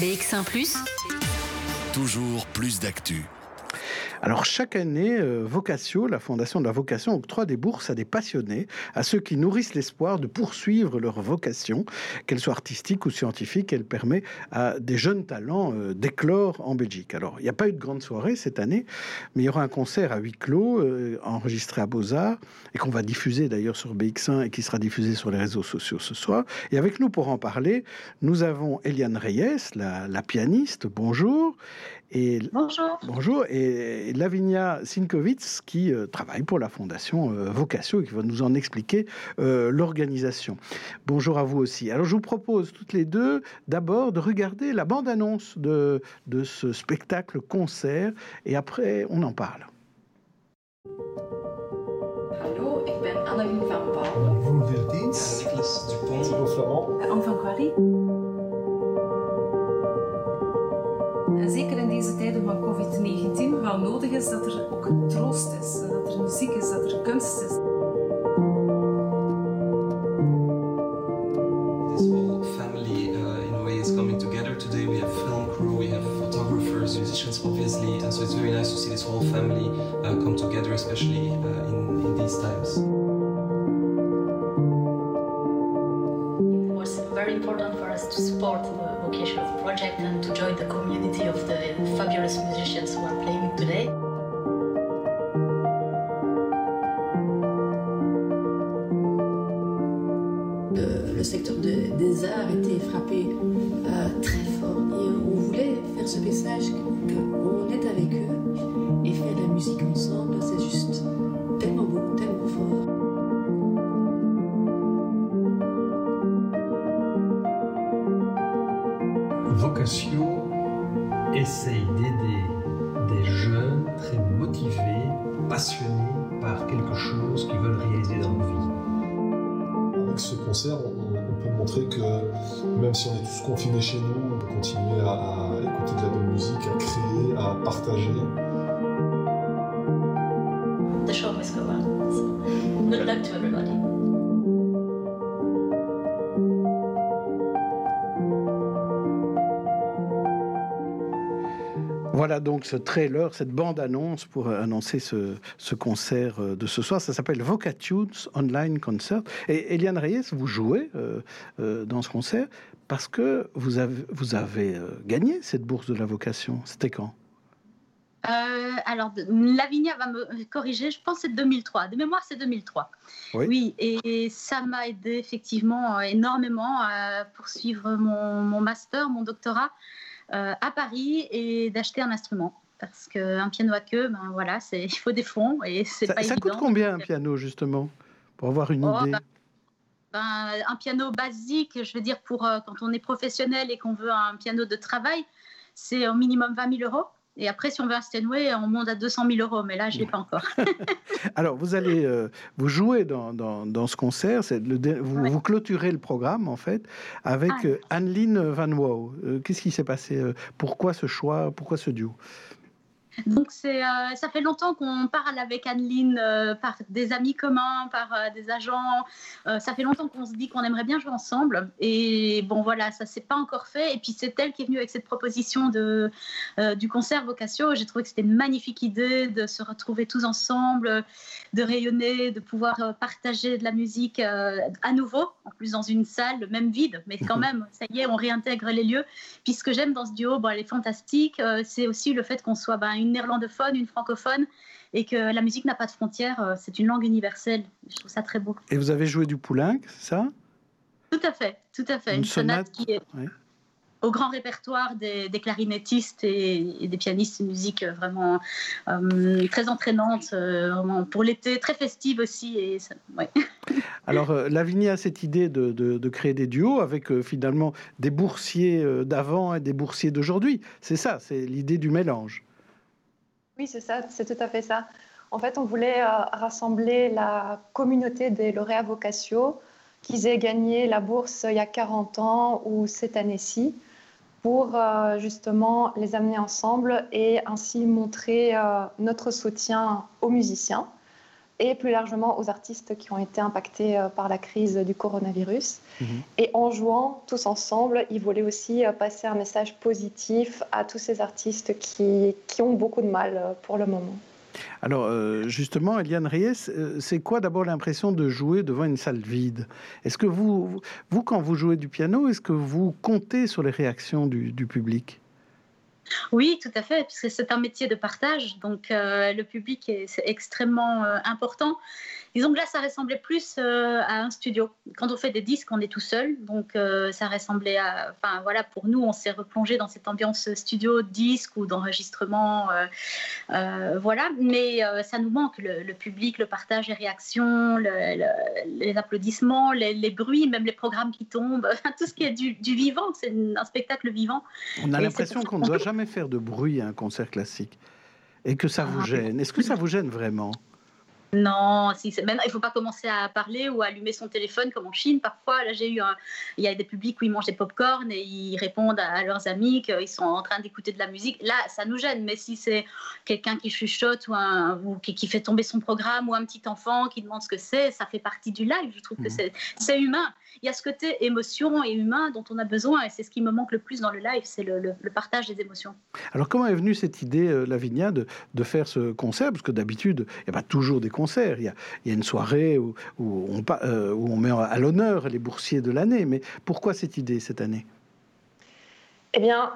BX1 ⁇ Toujours plus d'actu. Alors chaque année, euh, Vocatio, la Fondation de la Vocation, octroie des bourses à des passionnés, à ceux qui nourrissent l'espoir de poursuivre leur vocation, qu'elle soit artistique ou scientifique. Elle permet à des jeunes talents euh, d'éclore en Belgique. Alors il n'y a pas eu de grande soirée cette année, mais il y aura un concert à huis clos, euh, enregistré à Beaux-Arts, et qu'on va diffuser d'ailleurs sur BX1 et qui sera diffusé sur les réseaux sociaux ce soir. Et avec nous pour en parler, nous avons Eliane Reyes, la, la pianiste. Bonjour. Et, bonjour. Bonjour. Et Lavinia Sinkovitz, qui euh, travaille pour la Fondation euh, Vocation et qui va nous en expliquer euh, l'organisation. Bonjour à vous aussi. Alors, je vous propose toutes les deux d'abord de regarder la bande-annonce de, de ce spectacle-concert et après, on en parle. Hallo, ik ben Annelien van Paul. Vous Nicolas Dupont. Thibaut Florent. Anne van Quarry. Deze tijden van COVID-19 wel nodig is dat er ook troost is, dat er muziek is, dat er kunst is. This whole family uh, in a way is coming together today. We have film crew, we have photographers, musicians obviously, and so it's very nice to see this whole family uh, come together, especially uh, in, in these times. It was very important for us to support the project and to join the community of the fabulous musicians who are playing today. Le, le secteur de, des arts était frappé euh, très fort et on voulait faire ce message qu'on est avec eux et faire la musique ensemble, c'est juste tellement beau, tellement fort. Vocatio essaye d'aider des jeunes très motivés, passionnés par quelque chose qu'ils veulent réaliser dans leur vie. Avec ce concert, on, on, peut montrer que même si on est tous confinés chez nous, on peut continuer à, à écouter de la bonne musique, à créer, à partager. The show must go on. So, good luck to everybody. Voilà donc ce trailer, cette bande-annonce pour annoncer ce, ce, concert de ce soir. Ça s'appelle Vocatunes Online Concert. Et Eliane Reyes, vous jouez euh, euh, dans ce concert parce que vous avez, vous avez euh, gagné cette bourse de la vocation. C'était quand? Euh, alors, Lavinia va me corriger, je pense que c'est 2003. De mémoire, c'est 2003. Oui. oui. et ça m'a aidé effectivement énormément à poursuivre mon, mon master, mon doctorat euh, à Paris et d'acheter un instrument. Parce qu'un piano à queue, ben voilà, il faut des fonds et c'est pas ça évident. coûte combien un piano justement Pour avoir une oh, idée ben, ben, Un piano basique, je veux dire, pour euh, quand on est professionnel et qu'on veut un piano de travail, c'est au minimum 20 000 euros. Et après, si on veut un Steinway, on monte à 200 000 euros, mais là, je ne l'ai pas encore. Alors, vous allez, euh, vous jouez dans, dans, dans ce concert, le, vous, ouais. vous, clôturez le programme, en fait, avec ah. euh, Anneline Van Wow. Euh, Qu'est-ce qui s'est passé Pourquoi ce choix Pourquoi ce duo? Donc c'est, euh, ça fait longtemps qu'on parle avec Anneline euh, par des amis communs, par euh, des agents. ça fait longtemps qu'on se dit qu'on aimerait bien jouer ensemble. Et bon voilà, ça s'est pas encore fait. Et puis c'est elle qui est venue avec cette proposition de, du concert Vocatio. J'ai trouvé que c'était une magnifique idée de se retrouver tous ensemble, de rayonner, de pouvoir partager de la musique à nouveau, en plus dans une salle, même vide, mais quand même, ça y est, on réintègre les lieux. Puis ce que j'aime dans ce duo, bon, elle est fantastique, c'est aussi le fait qu'on soit ben, une néerlandophone, une francophone, et que la musique n'a pas de frontières, c'est une langue universelle. Je trouve ça très beau. Et vous avez joué du poulenc, c'est ça? Tout à fait, tout à fait. Une, une sonate, sonate, qui est ouais. au grand répertoire des, des clarinettistes et, et, des pianistes, une musique vraiment euh, très entraînante, euh, vraiment pour l'été, très festive aussi. Et ça, ouais. Alors, euh, Lavinia a cette idée de, de, de, créer des duos avec euh, finalement des boursiers euh, d'avant et des boursiers d'aujourd'hui. C'est ça, c'est l'idée du mélange. Oui, c'est ça, c'est tout à fait ça. En fait, on voulait euh, rassembler la communauté des lauréats Vocatio, qu'ils aient gagné la bourse il y a 40 ans ou cette année-ci, pour euh, justement les amener ensemble et ainsi montrer euh, notre soutien aux musiciens. Et plus largement aux artistes qui ont été impactés euh, par la crise du coronavirus. Mhm. Et en jouant tous ensemble, il voulait aussi euh, passer un message positif à tous ces artistes qui, qui ont beaucoup de mal euh, pour le moment. Alors justement, Eliane Reyes, c'est quoi d'abord l'impression de jouer devant une salle vide? Est-ce que vous, vous, quand vous jouez du piano, est-ce que vous comptez sur les réactions du, du public? Oui, tout à fait, puisque c'est un métier de partage, donc euh, le public est, extrêmement euh, important. Disons que là, ça ressemblait plus euh, à un studio. Quand on fait des disques, on est tout seul, donc ça ressemblait à. Enfin voilà, pour nous, on s'est replongé dans cette ambiance studio, disque ou d'enregistrement, voilà. Mais ça nous manque le, public, le partage, les réactions, les applaudissements, les, bruits, même les programmes qui tombent, tout ce qui est du, vivant. C'est un spectacle vivant. On a l'impression qu'on ne doit jamais faire de bruit à un concert classique et que ça vous ah. gêne. Est-ce que ça vous gêne vraiment? Non, si, même, il ne faut pas commencer à parler ou à allumer son téléphone comme en Chine. Parfois, là, j'ai eu il y a des publics où ils mangent des pop-corn et ils répondent à, leurs amis qu'ils sont en train d'écouter de la musique. Là, ça nous gêne. Mais si c'est quelqu'un qui chuchote ou, un, ou qui, fait tomber son programme ou un petit enfant qui demande ce que c'est, ça fait partie du live. Je trouve que mmh. c'est humain il y a ce côté émotion et humain dont on a besoin, et c'est ce qui me manque le plus dans le live, c'est le, partage des émotions. Alors comment est venue cette idée, euh, Lavinia, de, faire ce concert? Parce que d'habitude, il n'y a pas toujours des concerts. Il y a, une soirée euh, où on met à l'honneur les boursiers de l'année. Mais pourquoi cette idée cette année? Eh bien,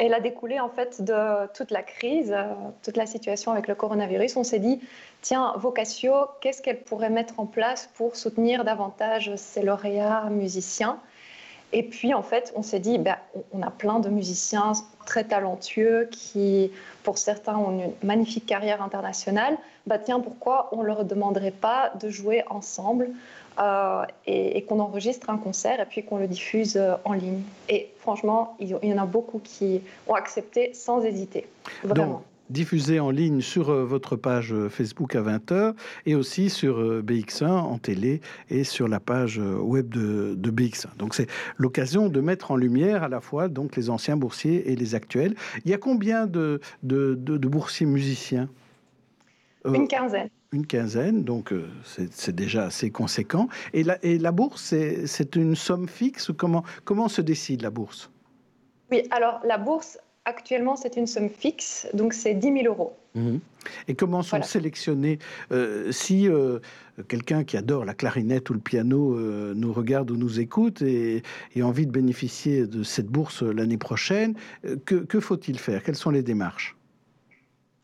elle a découlé en fait de toute la crise, euh, toute la situation avec le coronavirus. On s'est dit, tiens, Vocatio, qu'est-ce qu'elle pourrait mettre en place pour soutenir davantage ses lauréats musiciens? Et puis, en fait, on s'est dit, ben, on a plein de musiciens très talentueux qui, pour certains, ont une magnifique carrière internationale. Bah, tiens, pourquoi on ne leur demanderait pas de jouer ensemble euh, et, qu'on enregistre un concert et puis qu'on le diffuse euh, en ligne. Et franchement, il y en a beaucoup qui ont accepté sans hésiter. Vraiment. diffusé en ligne sur euh, votre page Facebook à 20h et aussi sur BX1 en télé et sur la page web de, BX1. Donc c'est l'occasion de mettre en lumière à la fois donc les anciens boursiers et les actuels. Il y a combien de, de, de boursiers musiciens? Une quinzaine une quinzaine, donc euh, c'est déjà assez conséquent. Et la, et la bourse, c'est une somme fixe comment, comment se décide la bourse? Oui, alors la bourse, actuellement, c'est une somme fixe, donc c'est 10 000 euros. Mhm. Et comment sont sélectionnés euh, Si euh, quelqu'un qui adore la clarinette ou le piano nous regarde ou nous écoute et, et, a envie de bénéficier de cette bourse l'année prochaine, que, que faut-il faire? Quelles sont les démarches?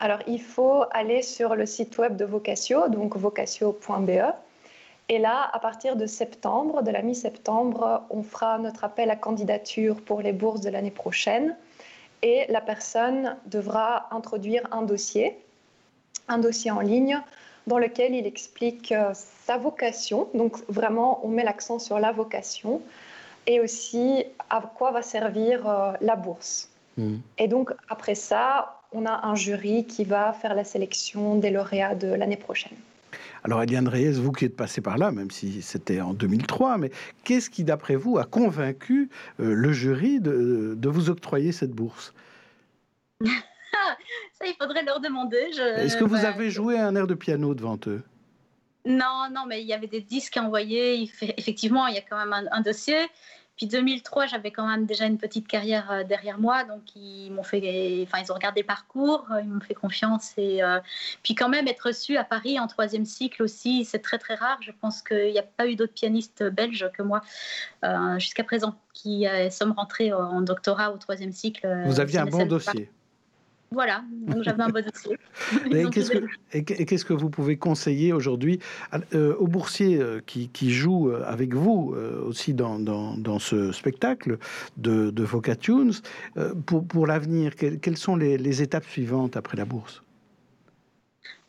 Alors, il faut aller sur le site web de Vocatio, donc vocatio.be. Et là, à partir de septembre, de la mi-septembre, on fera notre appel à candidature pour les bourses de l'année prochaine. Et la personne devra introduire un dossier, un dossier en ligne, dans lequel il explique euh, sa vocation. Donc, vraiment, on met l'accent sur la vocation et aussi à quoi va servir euh, la bourse. Mmh. Et donc, après ça, on a un jury qui va faire la sélection des lauréats de l'année prochaine. Alors, Eliane Reyes, vous qui êtes passé par là, même si c'était en 2003, mais qu'est-ce qui, d'après vous, a convaincu euh, le jury de, vous octroyer cette bourse? Ça, il faudrait leur demander. Est-ce que vous avez joué un air de piano devant eux? Non, non, mais il y avait des disques envoyés. Effectivement, il y a quand même un dossier. Puis 2003, j'avais quand même déjà une petite carrière euh, derrière moi, donc ils m'ont fait, enfin ils ont regardé le parcours, euh, ils m'ont fait confiance et euh, puis quand même être reçu à Paris en troisième cycle aussi, c'est très très rare. Je pense qu'il n'y a pas eu d'autres pianistes belges que moi jusqu'à présent qui sommes rentrés en doctorat au troisième cycle. Vous aviez un bon dossier. Voilà, donc j'avais un bon dossier. et qu'est-ce que vous pouvez conseiller aujourd'hui euh, aux boursiers euh, qui, jouent euh, avec vous aussi dans, dans, ce spectacle de, de Vocatunes pour, pour l'avenir Quelles sont les étapes suivantes après la bourse?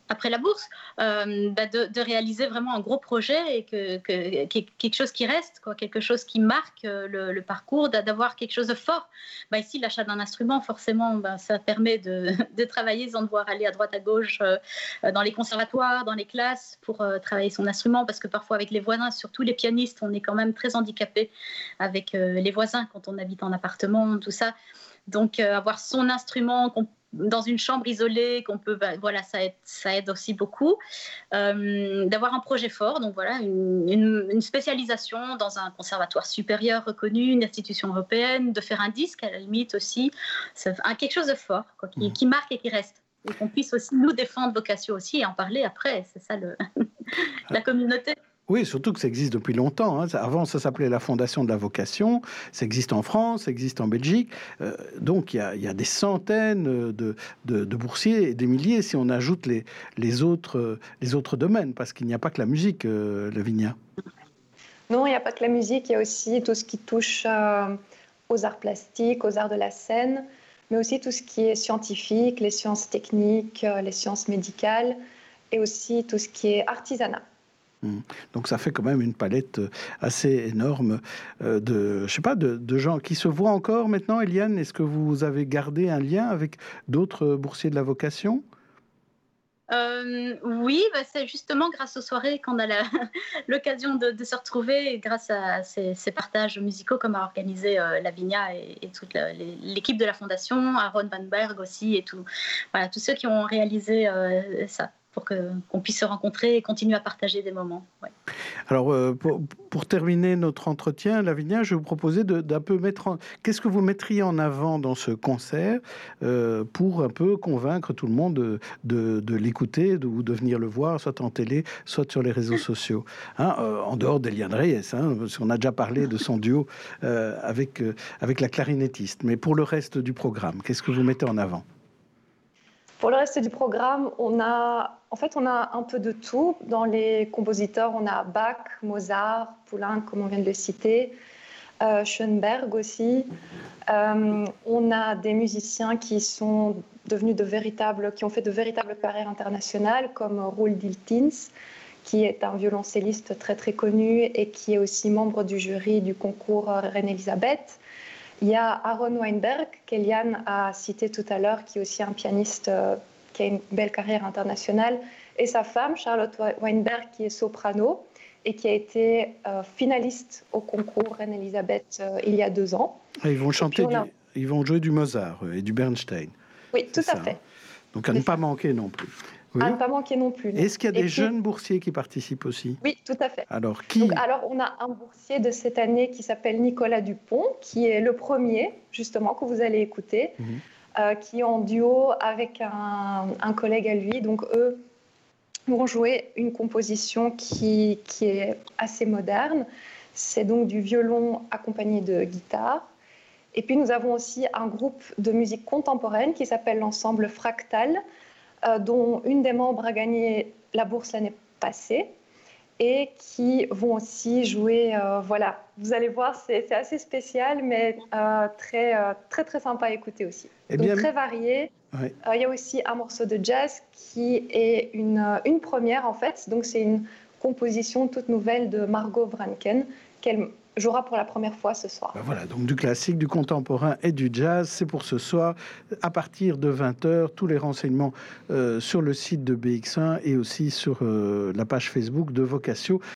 Après la bourse, euh, bah, de, réaliser vraiment un gros projet et que, quelque chose qui reste, quoi, quelque chose qui marque euh, le, parcours, d'avoir quelque chose de fort. Bah, ici, l'achat d'un instrument, forcément, bah, ça permet de, travailler sans devoir aller à droite à gauche euh, dans les conservatoires, dans les classes pour travailler son instrument, parce que parfois avec les voisins, surtout les pianistes, on est quand même très handicapé avec les voisins quand on habite en appartement, tout ça. Donc avoir son instrument qu'on dans une chambre isolée, qu'on peut, bah, voilà, ça aide, ça aide aussi beaucoup. Euh, d'avoir un projet fort, donc voilà, une, spécialisation dans un conservatoire supérieur reconnu, une institution européenne, de faire un disque à la limite aussi, c'est quelque chose de fort, mmh. qui, marque et qui reste. Et qu'on puisse aussi nous défendre Vocatio aussi et en parler après, c'est ça le, la communauté. Oui, surtout que ça existe depuis longtemps. Hein. Avant, ça s'appelait la Fondation de la Vocation. Ça existe en France, ça existe en Belgique. Euh, donc, il y, a, des centaines de, boursiers et des milliers si on ajoute les, autres, domaines, parce qu'il n'y a pas que la musique, euh. Non, il n'y a pas que la musique. Il y a aussi tout ce qui touche euh, aux arts plastiques, aux arts de la scène, mais aussi tout ce qui est scientifique, les sciences techniques, les sciences médicales, et aussi tout ce qui est artisanat. Hmm. Donc ça fait quand même une palette euh, assez énorme euh, de, je sais pas, de, gens qui se voient encore maintenant. Eliane, est-ce que vous avez gardé un lien avec d'autres boursiers de la vocation? Euh, oui, bah, c'est justement grâce aux soirées qu'on a l'occasion de, se retrouver, grâce à ces, partages musicaux comme a organisé Lavinia et, toute l'équipe de la fondation, Aaron Van Berg aussi et tous ceux qui ont réalisé ça pour qu'on puisse se rencontrer et continuer à partager des moments. Alors, euh, pour, terminer notre entretien, Lavinia, je vous proposer d'un peu mettre en... Qu'est-ce que vous mettriez en avant dans ce concert euh, pour un peu convaincre tout le monde de, de, l'écouter ou de venir le voir, soit en télé, soit sur les réseaux sociaux hein, euh, En dehors d'Eliane Reyes, hein, parce qu'on a déjà parlé de son duo avec la clarinettiste. Mais pour le reste du programme, qu'est-ce que vous mettez en avant? Pour le reste du programme, on a, en fait, on a un peu de tout. Dans les compositeurs, on a Bach, Mozart, Poulenc, comme on vient de le citer, euh, Schoenberg aussi. Euh, on a des musiciens qui sont devenus de véritables, qui ont fait de véritables carrières internationales, comme Roel Diltins, qui est un violoncelliste très très connu et qui est aussi membre du jury du concours Reine-Elisabeth. Il y a Aaron Weinberg, qu'Eliane a cité tout à l'heure, qui est aussi un pianiste euh, qui a une belle carrière internationale, et sa femme, Charlotte Weinberg, qui est soprano et qui a été euh, finaliste au concours Reine-Elisabeth euh, il y a deux ans. Ah, ils vont chanter, ils vont jouer du Mozart et du Bernstein. Oui, tout à fait. Hein. Donc à ne pas manquer non plus. À ne pas manquer non plus. Est-ce qu'il y a des jeunes boursiers qui participent aussi? Oui, tout à fait. Alors, qui Alors, on a un boursier de cette année qui s'appelle Nicolas Dupont, qui est le premier, justement, que vous allez écouter, mhm. euh, qui est en duo avec un, un, collègue à lui. Donc, eux vont jouer une composition qui, qui est assez moderne. C'est donc du violon accompagné de guitare. Et puis, nous avons aussi un groupe de musique contemporaine qui s'appelle l'ensemble Fractal. Euh, dont une des membres a gagné la bourse l'année passée et qui vont aussi jouer. Euh, voilà, vous allez voir, c'est assez spécial, mais euh, très, très, très sympa à écouter aussi. Eh Donc très varié. Il y a aussi un morceau de jazz qui est une, une première en fait. Donc c'est une composition toute nouvelle de Margot Vranken qu'elle jouera pour la première fois ce soir. Ben voilà, donc du classique, du contemporain et du jazz, c'est pour ce soir à partir de 20h. Tous les renseignements euh, sur le site de BX1 et aussi sur euh, la page Facebook de Vocatio.